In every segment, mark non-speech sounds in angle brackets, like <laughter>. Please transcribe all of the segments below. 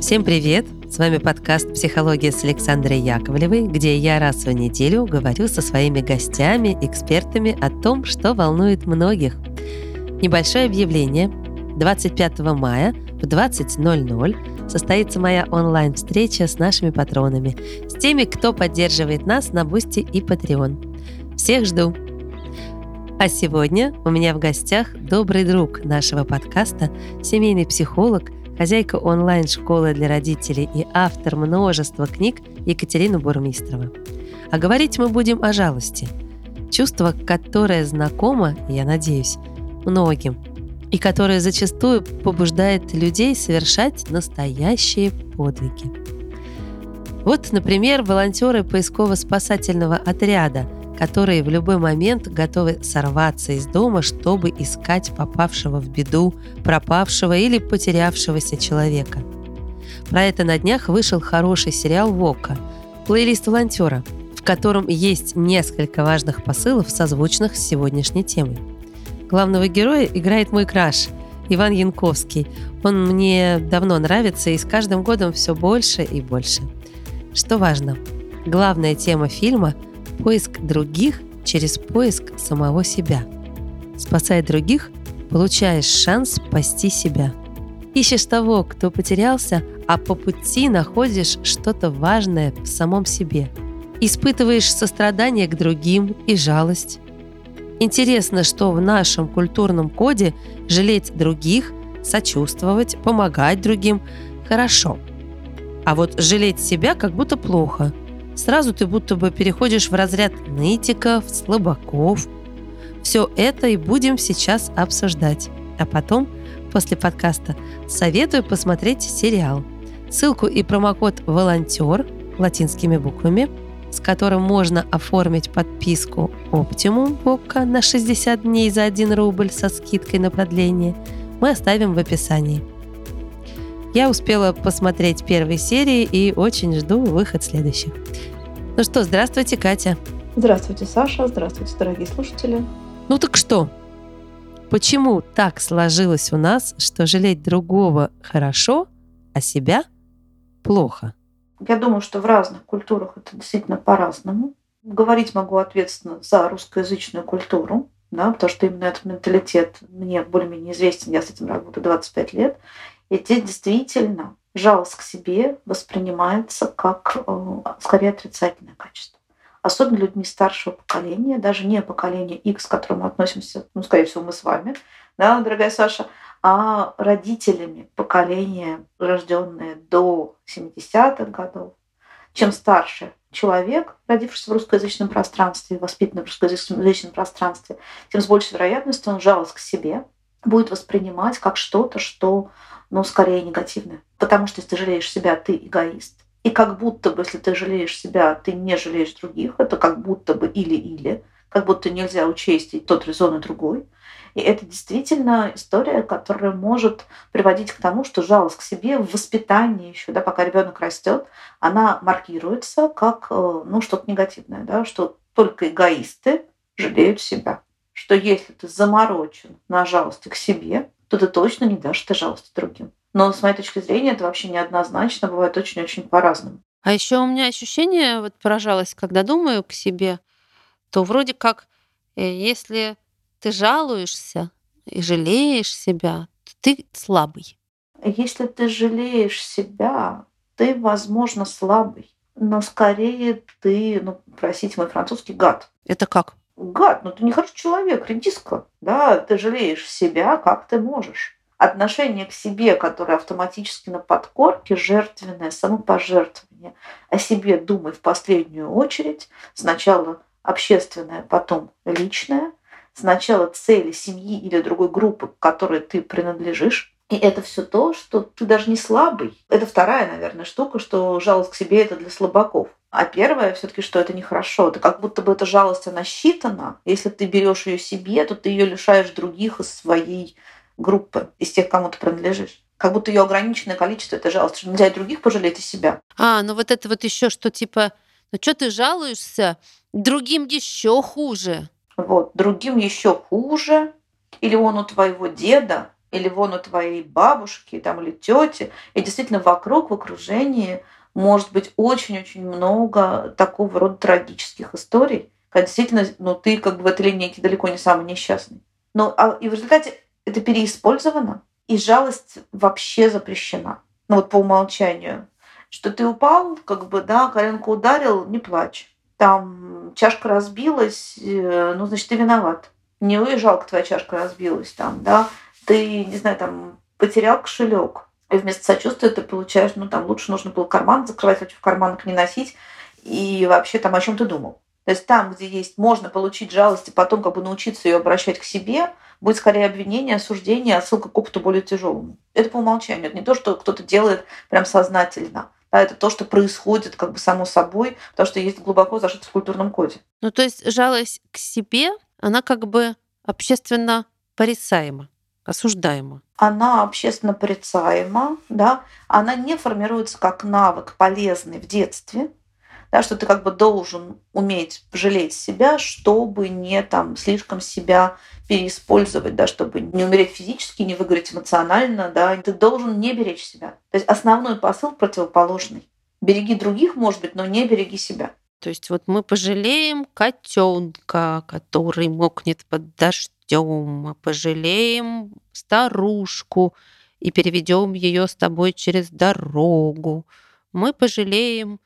Всем привет! С вами подкаст «Психология» с Александрой Яковлевой, где я раз в неделю говорю со своими гостями, экспертами о том, что волнует многих. Небольшое объявление. 25 мая в 20.00 состоится моя онлайн-встреча с нашими патронами, с теми, кто поддерживает нас на Boosty и Patreon. Всех жду! А сегодня у меня в гостях добрый друг нашего подкаста, семейный психолог – хозяйка онлайн-школы для родителей и автор множества книг Екатерина Бурмистрова. А говорить мы будем о жалости. Чувство, которое знакомо, я надеюсь, многим, и которое зачастую побуждает людей совершать настоящие подвиги. Вот, например, волонтеры поисково-спасательного отряда – которые в любой момент готовы сорваться из дома, чтобы искать попавшего в беду, пропавшего или потерявшегося человека. Про это на днях вышел хороший сериал «Вока» плейлист волонтера, в котором есть несколько важных посылов, созвучных с сегодняшней темой. Главного героя играет мой краш Иван Янковский. Он мне давно нравится и с каждым годом все больше и больше. Что важно, главная тема фильма – Поиск других через поиск самого себя. Спасая других, получаешь шанс спасти себя. Ищешь того, кто потерялся, а по пути находишь что-то важное в самом себе. Испытываешь сострадание к другим и жалость. Интересно, что в нашем культурном коде жалеть других, сочувствовать, помогать другим – хорошо. А вот жалеть себя как будто плохо – Сразу ты будто бы переходишь в разряд нытиков, слабаков. Все это и будем сейчас обсуждать. А потом, после подкаста, советую посмотреть сериал. Ссылку и промокод «Волонтер» латинскими буквами, с которым можно оформить подписку Optimum Vodka на 60 дней за 1 рубль со скидкой на продление, мы оставим в описании. Я успела посмотреть первые серии и очень жду выход следующих. Ну что, здравствуйте, Катя. Здравствуйте, Саша. Здравствуйте, дорогие слушатели. Ну так что? Почему так сложилось у нас, что жалеть другого хорошо, а себя плохо? Я думаю, что в разных культурах это действительно по-разному. Говорить могу ответственно за русскоязычную культуру, да, потому что именно этот менталитет мне более-менее известен, я с этим работаю 25 лет. И здесь действительно жалость к себе воспринимается как э, скорее отрицательное качество. Особенно людьми старшего поколения, даже не поколение X, к которому относимся, ну, скорее всего, мы с вами, да, дорогая Саша, а родителями поколения, рожденные до 70-х годов. Чем старше человек, родившийся в русскоязычном пространстве, воспитанный в русскоязычном пространстве, тем с большей вероятностью он жалость к себе будет воспринимать как что-то, что но скорее негативное. Потому что если ты жалеешь себя, ты эгоист. И как будто бы, если ты жалеешь себя, ты не жалеешь других, это как будто бы или-или, как будто нельзя учесть и тот резон, и другой. И это действительно история, которая может приводить к тому, что жалость к себе в воспитании еще, да, пока ребенок растет, она маркируется как э, ну, что-то негативное, да, что только эгоисты жалеют себя. Что если ты заморочен на жалости к себе, то ты точно не дашь этой жалости другим. Но с моей точки зрения это вообще неоднозначно, бывает очень-очень по-разному. А еще у меня ощущение, вот поражалось, когда думаю к себе, то вроде как, э, если ты жалуешься и жалеешь себя, то ты слабый. Если ты жалеешь себя, ты, возможно, слабый, но скорее ты, ну, простите мой французский, гад. Это как? Гад, ну ты не хороший человек, редиска, да, ты жалеешь себя, как ты можешь. Отношение к себе, которое автоматически на подкорке, жертвенное, самопожертвование, о себе думай в последнюю очередь, сначала общественное, потом личное, сначала цели семьи или другой группы, к которой ты принадлежишь, и это все то, что ты даже не слабый. Это вторая, наверное, штука, что жалость к себе это для слабаков. А первое все-таки, что это нехорошо. Это как будто бы эта жалость, она считана. Если ты берешь ее себе, то ты ее лишаешь других из своей группы, из тех, кому ты принадлежишь. Как будто ее ограниченное количество это жалость. Нельзя и других пожалеть, и себя. А, ну вот это вот еще что типа, ну что ты жалуешься? Другим еще хуже. Вот, другим еще хуже. Или он у твоего деда, или вон у твоей бабушки там, или тети. И действительно вокруг, в окружении может быть очень-очень много такого рода трагических историй, когда действительно ну, ты как бы в этой линейке далеко не самый несчастный. Но, а, и в результате это переиспользовано, и жалость вообще запрещена. Ну вот по умолчанию. Что ты упал, как бы, да, коленку ударил, не плачь. Там чашка разбилась, э, ну, значит, ты виноват. Не уезжал, твоя чашка разбилась там, да. Ты, не знаю, там, потерял кошелек. И вместо сочувствия ты получаешь, ну, там, лучше нужно было карман закрывать, лучше в карманах не носить. И вообще там о чем ты думал. То есть там, где есть, можно получить жалость и потом как бы научиться ее обращать к себе, будет скорее обвинение, осуждение, отсылка к опыту более тяжелому. Это по умолчанию. Это не то, что кто-то делает прям сознательно. Да, это то, что происходит как бы само собой, потому что есть глубоко зашито в культурном коде. Ну, то есть жалость к себе, она как бы общественно порицаема, осуждаема. Она общественно порицаема, да, она не формируется как навык полезный в детстве, да, что ты как бы должен уметь жалеть себя, чтобы не там слишком себя переиспользовать, да, чтобы не умереть физически, не выгореть эмоционально, да, ты должен не беречь себя. То есть основной посыл противоположный. Береги других, может быть, но не береги себя. То есть вот мы пожалеем котенка, который мокнет под дождем, мы пожалеем старушку и переведем ее с тобой через дорогу. Мы пожалеем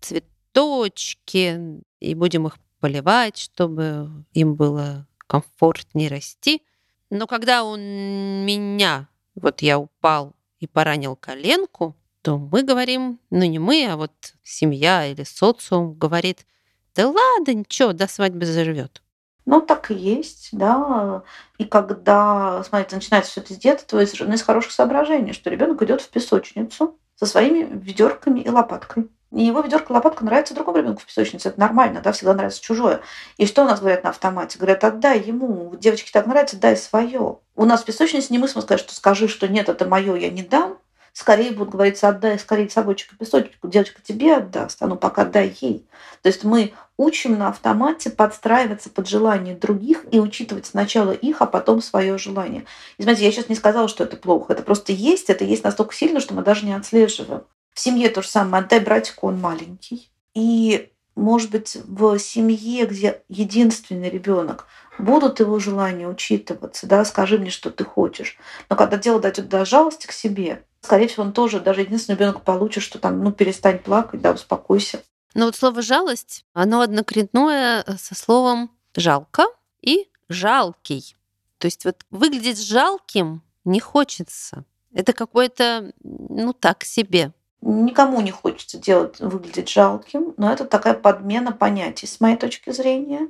цвет цветочки, и будем их поливать, чтобы им было комфортнее расти. Но когда он меня, вот я упал и поранил коленку, то мы говорим, ну не мы, а вот семья или социум говорит, да ладно, ничего, до свадьбы заживет. Ну, так и есть, да. И когда, смотрите, начинается все это с детства, из, из хороших соображений, что ребенок идет в песочницу со своими ведерками и лопаткой. И его ведерко лопатка нравится другому ребенку в песочнице. Это нормально, да, всегда нравится чужое. И что у нас говорят на автомате? Говорят, отдай ему. Девочке так нравится, дай свое. У нас в песочнице не мы сказать, что скажи, что нет, это мое, я не дам. Скорее будут говорить, отдай скорее собойчик и песочек. Девочка тебе отдаст, а ну пока дай ей. То есть мы учим на автомате подстраиваться под желания других и учитывать сначала их, а потом свое желание. И смотрите, я сейчас не сказала, что это плохо. Это просто есть, это есть настолько сильно, что мы даже не отслеживаем. В семье то же самое. Отдай братику, он маленький. И, может быть, в семье, где единственный ребенок, будут его желания учитываться, да, скажи мне, что ты хочешь. Но когда дело дойдет до жалости к себе, скорее всего, он тоже, даже единственный ребенок получит, что там, ну, перестань плакать, да, успокойся. Но вот слово жалость, оно однокоренное со словом жалко и жалкий. То есть вот выглядеть жалким не хочется. Это какое-то, ну так себе. Никому не хочется делать, выглядеть жалким, но это такая подмена понятий с моей точки зрения,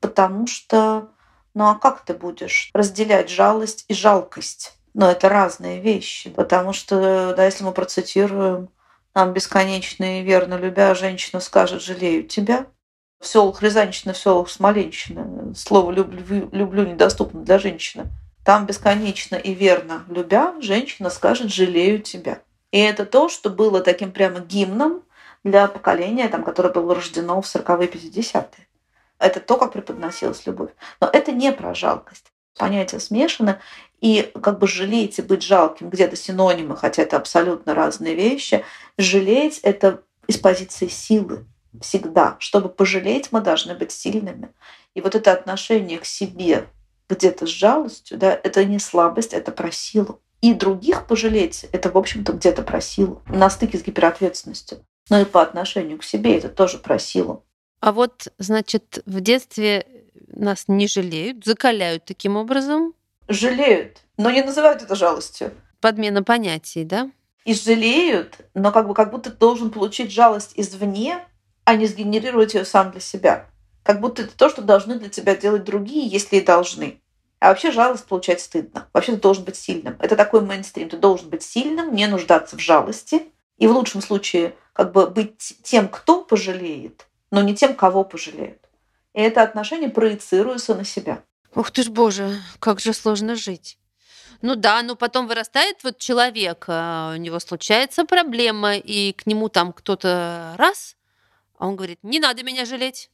потому что, ну а как ты будешь разделять жалость и жалкость? Но это разные вещи, потому что, да, если мы процитируем, нам бесконечно и верно любя, женщина скажет «жалею тебя», в селах Рязанщина, в селах Смоленщина слово «люблю», «люблю» недоступно для женщины. Там бесконечно и верно любя, женщина скажет «жалею тебя». И это то, что было таким прямо гимном для поколения, там, которое было рождено в 40-е 50-е. Это то, как преподносилась любовь. Но это не про жалкость. Понятия смешаны, и как бы жалеть и быть жалким где-то синонимы, хотя это абсолютно разные вещи. Жалеть — это из позиции силы всегда. Чтобы пожалеть, мы должны быть сильными. И вот это отношение к себе где-то с жалостью, да, это не слабость, это про силу и других пожалеть, это, в общем-то, где-то про силу. На стыке с гиперответственностью. Но и по отношению к себе это тоже про силу. А вот, значит, в детстве нас не жалеют, закаляют таким образом? Жалеют, но не называют это жалостью. Подмена понятий, да? И жалеют, но как бы как будто ты должен получить жалость извне, а не сгенерировать ее сам для себя. Как будто это то, что должны для тебя делать другие, если и должны. А вообще жалость получать стыдно. Вообще ты должен быть сильным. Это такой мейнстрим. Ты должен быть сильным, не нуждаться в жалости. И в лучшем случае как бы быть тем, кто пожалеет, но не тем, кого пожалеют. И это отношение проецируется на себя. Ух ты ж, боже, как же сложно жить. Ну да, но потом вырастает вот человек, а у него случается проблема, и к нему там кто-то раз, а он говорит, не надо меня жалеть.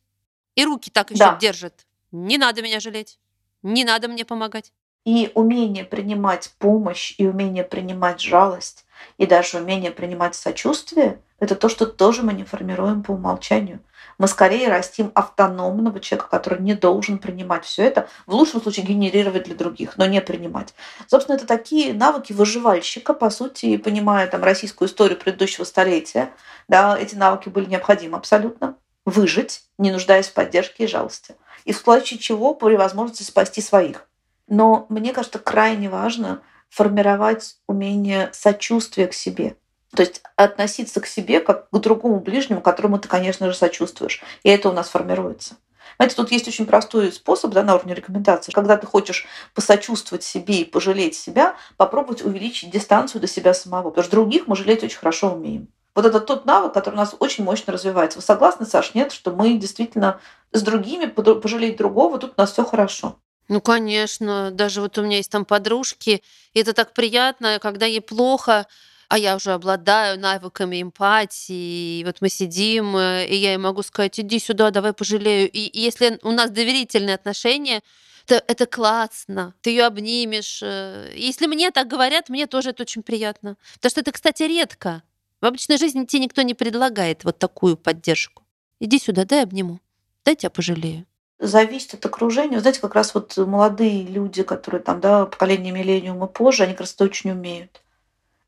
И руки так еще да. держит. Не надо меня жалеть. Не надо мне помогать. И умение принимать помощь, и умение принимать жалость, и даже умение принимать сочувствие — это то, что тоже мы не формируем по умолчанию. Мы скорее растим автономного человека, который не должен принимать все это, в лучшем случае генерировать для других, но не принимать. Собственно, это такие навыки выживальщика, по сути, понимая там российскую историю предыдущего столетия, да, эти навыки были необходимы абсолютно. Выжить, не нуждаясь в поддержке и жалости. И в случае чего при возможности спасти своих. Но мне кажется, крайне важно формировать умение сочувствия к себе. То есть относиться к себе как к другому ближнему, которому ты, конечно же, сочувствуешь. И это у нас формируется. Знаете, тут есть очень простой способ да, на уровне рекомендаций. Когда ты хочешь посочувствовать себе и пожалеть себя, попробовать увеличить дистанцию до себя самого. Потому что других мы жалеть очень хорошо умеем. Вот это тот навык, который у нас очень мощно развивается. Вы согласны, Саш, нет, что мы действительно с другими пожалеть другого, тут у нас все хорошо. Ну, конечно. Даже вот у меня есть там подружки, и это так приятно, когда ей плохо, а я уже обладаю навыками эмпатии, и вот мы сидим, э, и я ей могу сказать, иди сюда, давай пожалею. И если у нас доверительные отношения, то это классно, ты ее обнимешь. Э, если мне так говорят, мне тоже это очень приятно. Потому что это, кстати, редко. В обычной жизни тебе никто не предлагает вот такую поддержку. Иди сюда, дай обниму, дай тебя пожалею зависит от окружения. Вы знаете, как раз вот молодые люди, которые там, да, поколение миллениума позже, они как раз это очень умеют.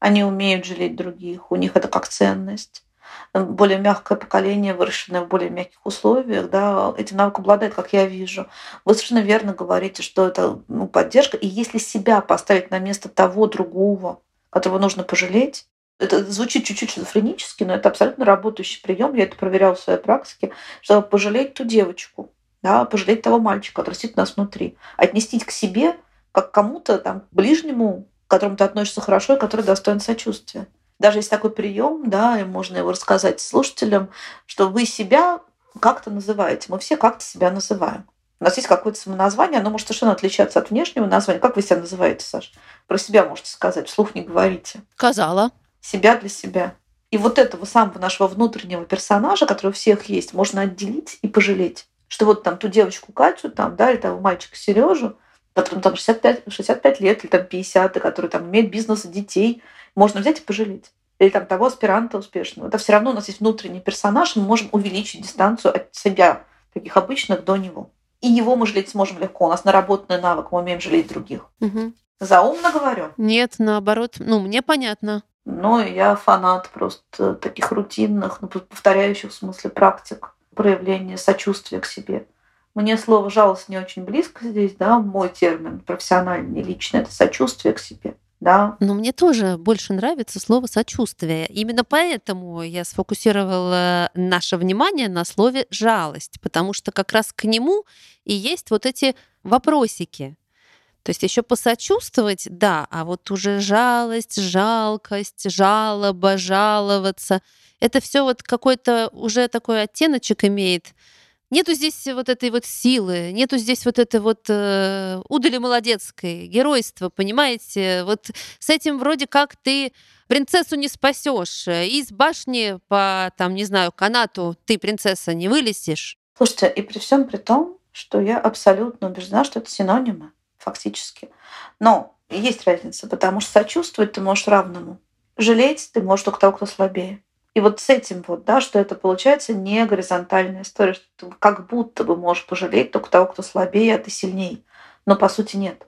Они умеют жалеть других, у них это как ценность. Более мягкое поколение, выращенное в более мягких условиях, да, этим навыком обладает, как я вижу. Вы совершенно верно говорите, что это ну, поддержка. И если себя поставить на место того другого, которого нужно пожалеть, это звучит чуть-чуть шизофренически, но это абсолютно работающий прием. Я это проверяла в своей практике, чтобы пожалеть ту девочку, да, пожалеть того мальчика, который сидит у нас внутри, отнестись к себе как кому-то там ближнему, к которому ты относишься хорошо и который достоин сочувствия. Даже есть такой прием, да, и можно его рассказать слушателям, что вы себя как-то называете. Мы все как-то себя называем. У нас есть какое-то самоназвание, оно может совершенно отличаться от внешнего названия. Как вы себя называете, Саш? Про себя можете сказать, вслух не говорите. Сказала. Себя для себя. И вот этого самого нашего внутреннего персонажа, который у всех есть, можно отделить и пожалеть. Что вот там ту девочку Катю, там, да, или того мальчика Сережу, которому там 65, 65 лет или там 50, и который там имеет бизнес и детей, можно взять и пожалеть. Или там того аспиранта успешного. Это все равно у нас есть внутренний персонаж, мы можем увеличить дистанцию от себя, таких обычных, до него. И его мы жалеть сможем легко. У нас наработанный навык, мы умеем жалеть других. Угу. Заумно говорю? Нет, наоборот. Ну, мне понятно. Ну, я фанат просто таких рутинных, ну, повторяющих в смысле практик проявления сочувствия к себе. Мне слово «жалость» не очень близко здесь, да, мой термин профессиональный, личный, это сочувствие к себе. Да. Но мне тоже больше нравится слово сочувствие. Именно поэтому я сфокусировала наше внимание на слове жалость, потому что как раз к нему и есть вот эти вопросики. То есть еще посочувствовать, да, а вот уже жалость, жалкость, жалоба, жаловаться, это все вот какой-то уже такой оттеночек имеет Нету здесь вот этой вот силы, нету здесь вот этой вот э, удали молодецкой, геройства, понимаете? Вот с этим вроде как ты принцессу не спасешь. Из башни по, там, не знаю, канату ты, принцесса, не вылезешь. Слушайте, и при всем при том, что я абсолютно убеждена, что это синонимы, фактически. Но есть разница, потому что сочувствовать ты можешь равному. Жалеть ты можешь только того, кто слабее. И вот с этим вот, да, что это получается не горизонтальная история, что ты как будто бы можешь пожалеть только того, кто слабее, а ты сильней. Но по сути нет.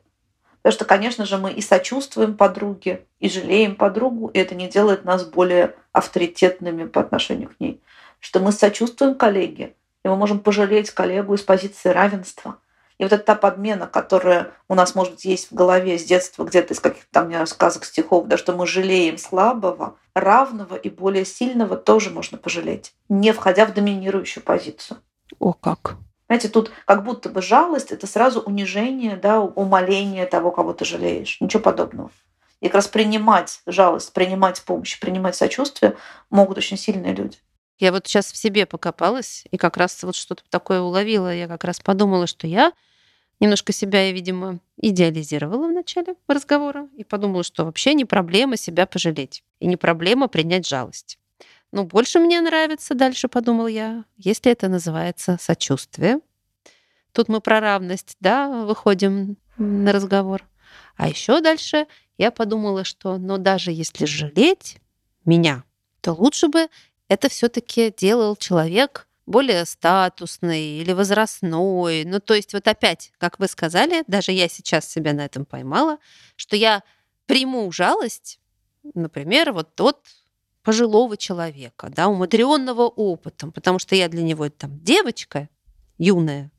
Потому что, конечно же, мы и сочувствуем подруге, и жалеем подругу, и это не делает нас более авторитетными по отношению к ней. Что мы сочувствуем коллеге, и мы можем пожалеть коллегу из позиции равенства. И вот эта та подмена, которая у нас, может быть, есть в голове с детства, где-то из каких-то там не сказок, стихов, да, что мы жалеем слабого, равного и более сильного тоже можно пожалеть, не входя в доминирующую позицию. О, как! Знаете, тут как будто бы жалость — это сразу унижение, да, умоление того, кого ты жалеешь. Ничего подобного. И как раз принимать жалость, принимать помощь, принимать сочувствие могут очень сильные люди. Я вот сейчас в себе покопалась и как раз вот что-то такое уловила. Я как раз подумала, что я Немножко себя я, видимо, идеализировала в начале разговора и подумала, что вообще не проблема себя пожалеть и не проблема принять жалость. Но больше мне нравится, дальше подумал я, если это называется сочувствие. Тут мы про равность, да, выходим на разговор. А еще дальше я подумала, что, но ну, даже если жалеть меня, то лучше бы это все-таки делал человек более статусный или возрастной. Ну, то есть вот опять, как вы сказали, даже я сейчас себя на этом поймала, что я приму жалость, например, вот тот пожилого человека, да, умудренного опытом, потому что я для него там девочка юная,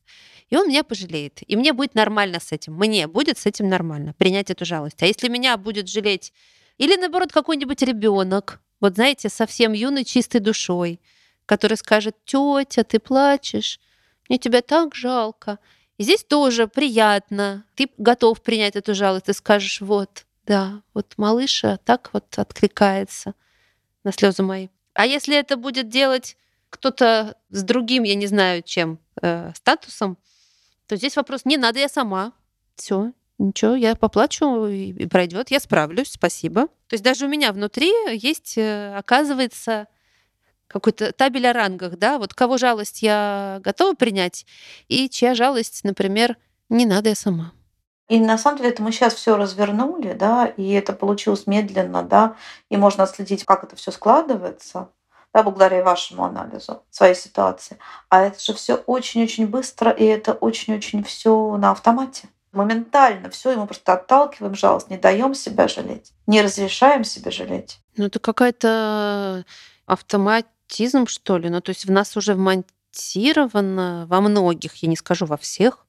и он меня пожалеет. И мне будет нормально с этим. Мне будет с этим нормально принять эту жалость. А если меня будет жалеть или, наоборот, какой-нибудь ребенок, вот знаете, совсем юный, чистой душой, который скажет, тетя, ты плачешь, мне тебя так жалко. И здесь тоже приятно. Ты готов принять эту жалость. Ты скажешь, вот, да, вот малыша так вот откликается на слезы мои. А если это будет делать кто-то с другим, я не знаю, чем э, статусом, то здесь вопрос не надо, я сама. Все, ничего, я поплачу и пройдет, я справлюсь, спасибо. То есть даже у меня внутри есть, э, оказывается, какой-то табель о рангах, да, вот кого жалость я готова принять, и чья жалость, например, не надо, я сама. И на самом деле это мы сейчас все развернули, да, и это получилось медленно, да, и можно отследить, как это все складывается, да, благодаря вашему анализу своей ситуации. А это же все очень-очень быстро, и это очень-очень все на автомате. Моментально все, и мы просто отталкиваем жалость, не даем себя жалеть, не разрешаем себе жалеть. Ну, это какая-то автомат аутизм, что ли? Ну, то есть в нас уже вмонтировано во многих, я не скажу во всех,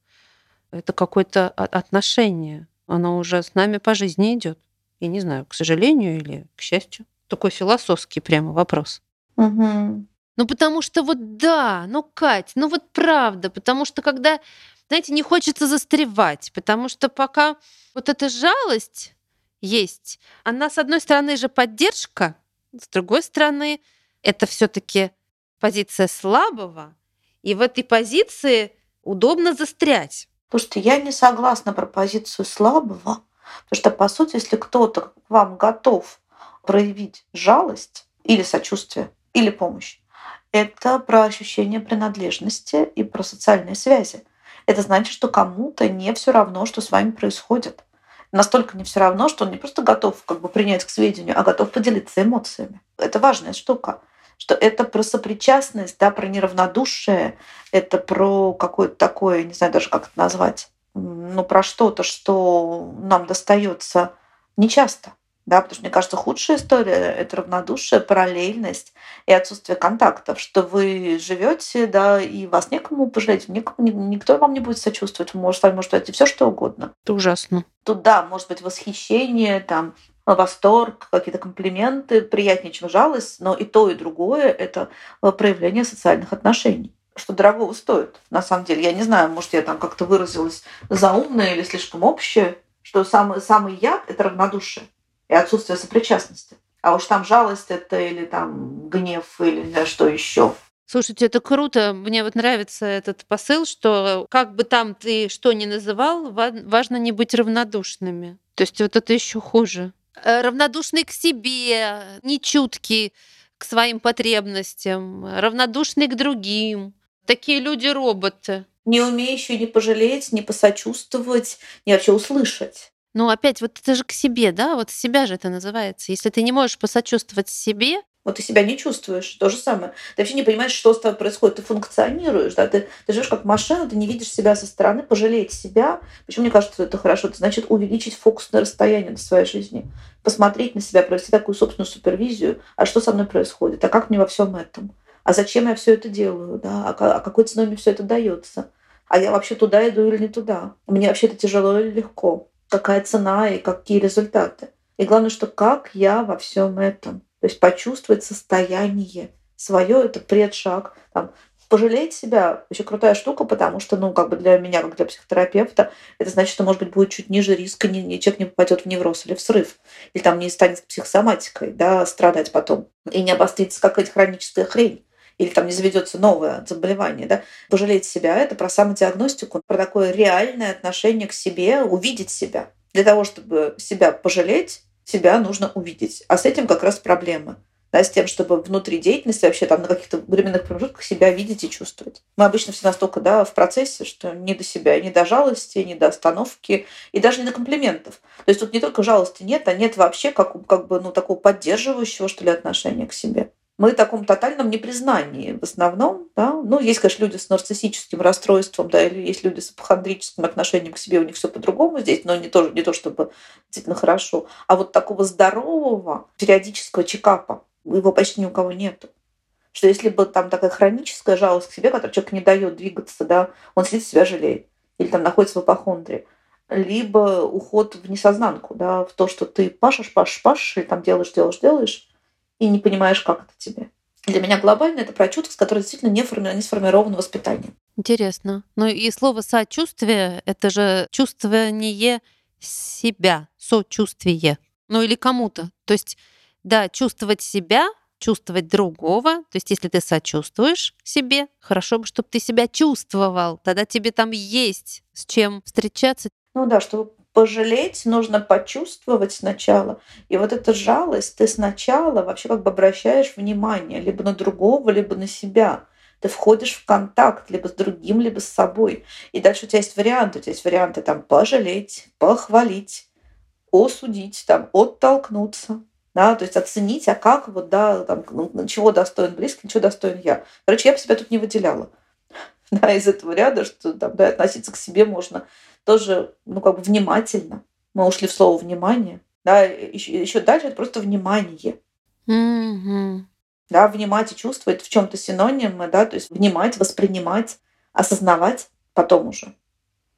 это какое-то отношение. Оно уже с нами по жизни идет. Я не знаю, к сожалению или к счастью. Такой философский прямо вопрос. Угу. Ну, потому что вот да, ну, Кать, ну вот правда, потому что когда, знаете, не хочется застревать, потому что пока вот эта жалость есть, она, с одной стороны, же поддержка, с другой стороны, это все-таки позиция слабого, и в этой позиции удобно застрять. Слушайте, я не согласна про позицию слабого, потому что, по сути, если кто-то к вам готов проявить жалость или сочувствие, или помощь, это про ощущение принадлежности и про социальные связи. Это значит, что кому-то не все равно, что с вами происходит. Настолько не все равно, что он не просто готов как бы принять к сведению, а готов поделиться эмоциями. Это важная штука что это про сопричастность, да, про неравнодушие, это про какое-то такое, не знаю даже как это назвать, ну, про что-то, что нам достается нечасто. Да, потому что, мне кажется, худшая история — это равнодушие, параллельность и отсутствие контактов, что вы живете, да, и вас некому пожалеть, никому, никто вам не будет сочувствовать, может, с вами может быть все что угодно. Это ужасно. Тут, да, может быть восхищение, там, восторг, какие-то комплименты, приятнее, чем жалость, но и то, и другое — это э, проявление социальных отношений что дорогого стоит. На самом деле, я не знаю, может, я там как-то выразилась заумно или слишком общее, что самый, самый яд — это равнодушие и отсутствие сопричастности. А уж там жалость это или там гнев или что еще. Слушайте, это круто. Мне вот нравится этот посыл, что как бы там ты что ни называл, важно не быть равнодушными. То есть вот это еще хуже. Э, равнодушный к себе, нечуткий к своим потребностям, равнодушный к другим. Такие люди роботы. Не умеющие не пожалеть, не посочувствовать, не вообще услышать. Ну, опять, вот это же к себе, да? Вот себя же это называется. Если ты не можешь посочувствовать себе, вот ты себя не чувствуешь. То же самое. Ты вообще не понимаешь, что с тобой происходит. Ты функционируешь, да, ты, ты живешь как машина, ты не видишь себя со стороны, пожалеть себя. Почему мне кажется, что это хорошо? Это значит увеличить фокус на расстояние на своей жизни, посмотреть на себя, провести такую собственную супервизию. А что со мной происходит? А как мне во всем этом? А зачем я все это делаю? Да? А, а какой ценой мне все это дается? А я вообще туда иду или не туда? Мне вообще это тяжело или легко? Какая цена и какие результаты? И главное, что как я во всем этом? То есть почувствовать состояние свое это предшаг. Там, пожалеть себя очень крутая штука, потому что, ну, как бы для меня, как для психотерапевта, это значит, что, может быть, будет чуть ниже риска, не, не, человек не попадет в невроз или в срыв, или там не станет психосоматикой, да, страдать потом, и не обострится какая-то хроническая хрень или там не заведется новое заболевание, да, пожалеть себя, это про самодиагностику, про такое реальное отношение к себе, увидеть себя. Для того, чтобы себя пожалеть, себя нужно увидеть. А с этим как раз проблема. да, с тем, чтобы внутри деятельности вообще там на каких-то временных промежутках себя видеть и чувствовать. Мы обычно все настолько да, в процессе, что не до себя, не до жалости, не до остановки и даже не до комплиментов. То есть тут не только жалости нет, а нет вообще как, как бы ну, такого поддерживающего, что ли, отношения к себе мы в таком тотальном непризнании в основном. Да? Ну, есть, конечно, люди с нарциссическим расстройством, да, или есть люди с апохондрическим отношением к себе, у них все по-другому здесь, но не то, не то чтобы действительно хорошо. А вот такого здорового периодического чекапа его почти ни у кого нету. Что если бы там такая хроническая жалость к себе, которая человек не дает двигаться, да, он сидит себя жалеет, или там находится в апохондрии, либо уход в несознанку, да, в то, что ты пашешь, пашешь, пашешь, и там делаешь, делаешь, делаешь, и не понимаешь, как это тебе. Для меня глобально это про чувства, которые действительно не, форми... не сформированы воспитанием. Интересно. Ну и слово сочувствие — это же чувствование себя, сочувствие. Ну или кому-то. То есть, да, чувствовать себя, чувствовать другого. То есть, если ты сочувствуешь себе, хорошо бы, чтобы ты себя чувствовал. Тогда тебе там есть с чем встречаться. Ну да, чтобы пожалеть нужно почувствовать сначала. И вот эта жалость, ты сначала вообще как бы обращаешь внимание либо на другого, либо на себя. Ты входишь в контакт либо с другим, либо с собой. И дальше у тебя есть варианты. У тебя есть варианты там пожалеть, похвалить, осудить, там, оттолкнуться. Да, то есть оценить, а как вот, да, там, ну, чего достоин близкий, чего достоин я. Короче, я бы себя тут не выделяла <laughs> да, из этого ряда, что там, да, относиться к себе можно тоже, ну, как бы внимательно. Мы ушли в слово внимание. Да, еще, еще дальше это просто внимание. Mm-hmm. Да, внимать и чувствовать в чем-то синонимы, да, то есть внимать, воспринимать, осознавать потом уже.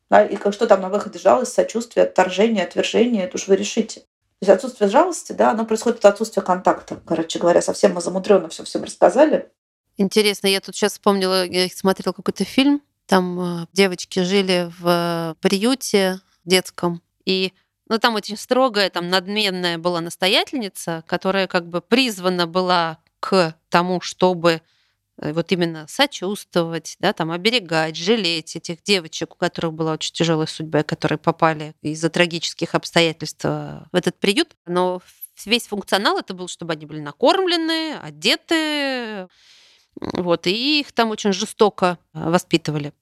Да, и как что там на выходе жалость, сочувствие, отторжение, отвержение, это уж вы решите. То есть отсутствие жалости, да, оно происходит от отсутствия контакта. Короче говоря, совсем мы замудренно все всем рассказали. Интересно, я тут сейчас вспомнила, я смотрела какой-то фильм там э, девочки жили в приюте детском, и ну, там очень строгая, там надменная была настоятельница, которая как бы призвана была к тому, чтобы э, вот именно сочувствовать, да, там оберегать, жалеть этих девочек, у которых была очень тяжелая судьба, которые попали из-за трагических обстоятельств э, в этот приют. Но весь функционал это был, чтобы они были накормлены, одеты, вот, и их там очень жестоко э, воспитывали.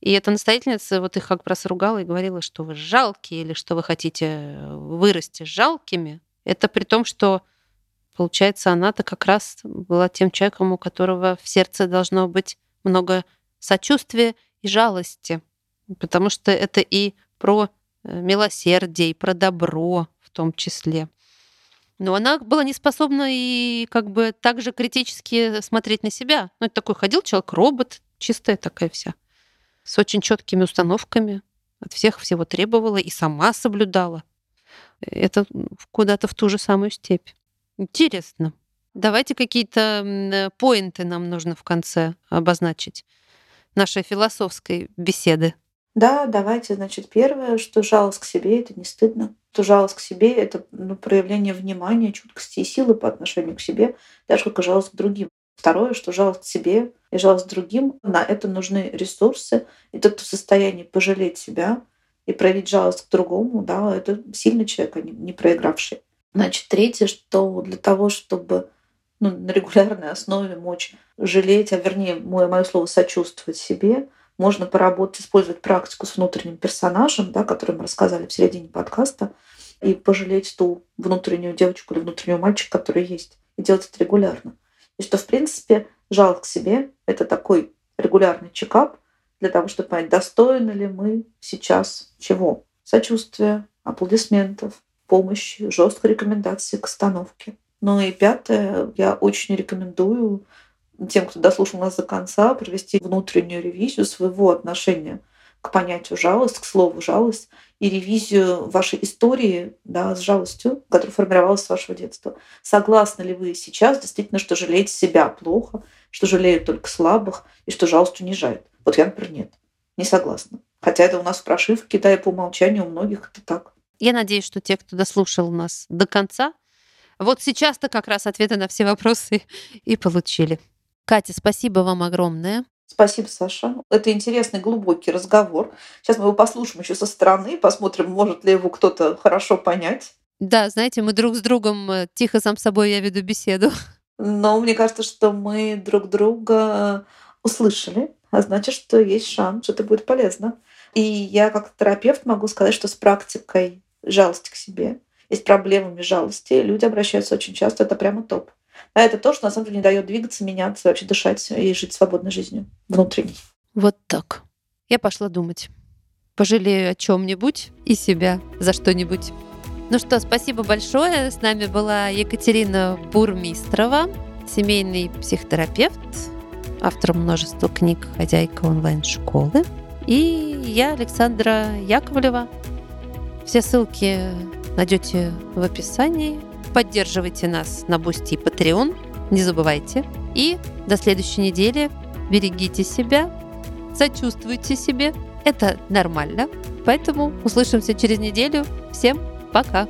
И эта настоятельница вот их как раз ругала и говорила, что вы жалкие или что вы хотите э, вырасти жалкими. Это при том, что, получается, она-то как раз была тем человеком, у которого в сердце должно быть много сочувствия и жалости. Потому что это и про э, милосердие, и про добро в том числе. Но она была не способна и как бы так же критически смотреть на себя. Ну, это такой ходил человек-робот, чистая такая вся, с очень четкими установками, от всех всего требовала и сама соблюдала. Это куда-то в ту же самую степь. Интересно. Давайте какие-то поинты нам нужно в конце обозначить нашей философской беседы. Да, давайте, значит, первое, что жалость к себе, это не стыдно. Что жалость к себе — это ну, проявление внимания, чуткости и силы по отношению к себе, даже как и жалость к другим. Второе, что жалость к себе и жалость к другим, на это нужны ресурсы. И тот, кто в состоянии пожалеть себя и проявить жалость к другому, да, это сильный человек, а не проигравший. Значит, третье, что для того, чтобы ну, на регулярной основе мочь жалеть, а вернее, мое, мое слово сочувствовать себе — можно поработать, использовать практику с внутренним персонажем, да, который мы рассказали в середине подкаста, и пожалеть ту внутреннюю девочку или внутреннего мальчика, который есть, и делать это регулярно. И что, в принципе, жалость к себе — это такой регулярный чекап для того, чтобы понять, достойны ли мы сейчас чего. Сочувствия, аплодисментов, помощи, жесткой рекомендации к остановке. Ну и пятое, я очень рекомендую тем, кто дослушал нас до конца, провести внутреннюю ревизию своего отношения к понятию жалость, к слову жалость, и ревизию вашей истории да, с жалостью, которая формировалась с вашего детства. Согласны ли вы сейчас действительно, что жалеете себя плохо, что жалеют только слабых, и что жалость унижает? Вот я, например, нет. Не согласна. Хотя это у нас в прошивке, да, и по умолчанию у многих это так. Я надеюсь, что те, кто дослушал нас до конца, вот сейчас-то как раз ответы на все вопросы <laughs> и получили. Катя, спасибо вам огромное. Спасибо, Саша. Это интересный, глубокий разговор. Сейчас мы его послушаем еще со стороны, посмотрим, может ли его кто-то хорошо понять. Да, знаете, мы друг с другом э, тихо сам с собой я веду беседу. Но мне кажется, что мы друг друга услышали, а значит, что есть шанс, что это будет полезно. И я как терапевт могу сказать, что с практикой жалости к себе, и с проблемами жалости люди обращаются очень часто, это прямо топ. А это то, что на самом деле не дает двигаться, меняться, вообще дышать и жить свободной жизнью внутренней. Вот так. Я пошла думать. Пожалею о чем-нибудь и себя за что-нибудь. Ну что, спасибо большое. С нами была Екатерина Бурмистрова, семейный психотерапевт, автор множества книг, хозяйка онлайн-школы. И я, Александра Яковлева. Все ссылки найдете в описании. Поддерживайте нас на Boosty и Patreon. Не забывайте. И до следующей недели. Берегите себя. Сочувствуйте себе. Это нормально. Поэтому услышимся через неделю. Всем пока!